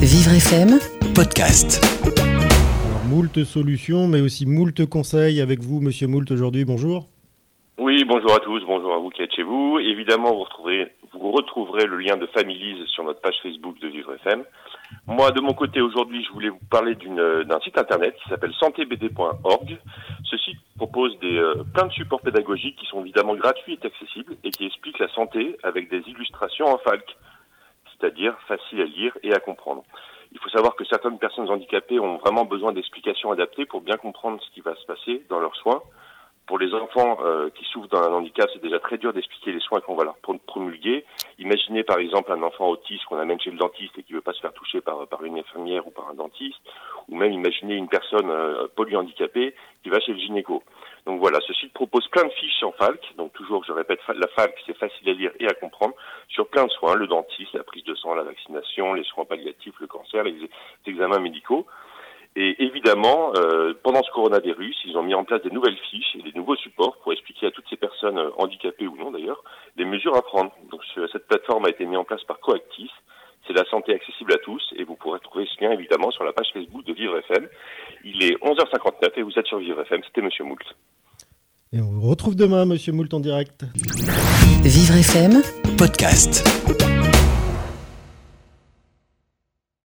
Vivre FM, podcast. Alors, moult solutions, mais aussi moult conseils avec vous, Monsieur Moult, aujourd'hui. Bonjour. Oui, bonjour à tous, bonjour à vous qui êtes chez vous. Évidemment, vous retrouverez, vous retrouverez le lien de Families sur notre page Facebook de Vivre FM. Moi, de mon côté, aujourd'hui, je voulais vous parler d'une- d'un site internet qui s'appelle santébd.org. Ce site propose des, euh, plein de supports pédagogiques qui sont évidemment gratuits et accessibles et qui expliquent la santé avec des illustrations en falque, c'est-à-dire faciles à lire et à comprendre. Il faut savoir que certaines personnes handicapées ont vraiment besoin d'explications adaptées pour bien comprendre ce qui va se passer dans leurs soins. Pour les enfants euh, qui souffrent d'un handicap, c'est déjà très dur d'expliquer les soins qu'on va leur pro- promulguer. Imaginez par exemple un enfant autiste qu'on amène chez le dentiste et qui veut pas se faire toucher par, par une infirmière ou par un dentiste, ou même imaginez une personne euh, polyhandicapée qui va chez le gynéco. Donc voilà, ce site propose plein de fiches en FALC, donc toujours je répète, la FALC c'est facile à lire et à comprendre, sur plein de soins, le dentiste, la prise de la vaccination, les soins palliatifs, le cancer, les, les examens médicaux. Et évidemment, euh, pendant ce coronavirus, ils ont mis en place des nouvelles fiches et des nouveaux supports pour expliquer à toutes ces personnes euh, handicapées ou non d'ailleurs les mesures à prendre. Donc ce- cette plateforme a été mise en place par Coactis. C'est la santé accessible à tous et vous pourrez trouver ce lien évidemment sur la page Facebook de Vivre FM. Il est 11h59 et vous êtes sur Vivre FM. C'était Monsieur Moult. Et on vous retrouve demain, Monsieur Moult, en direct. Vivre FM, Podcast.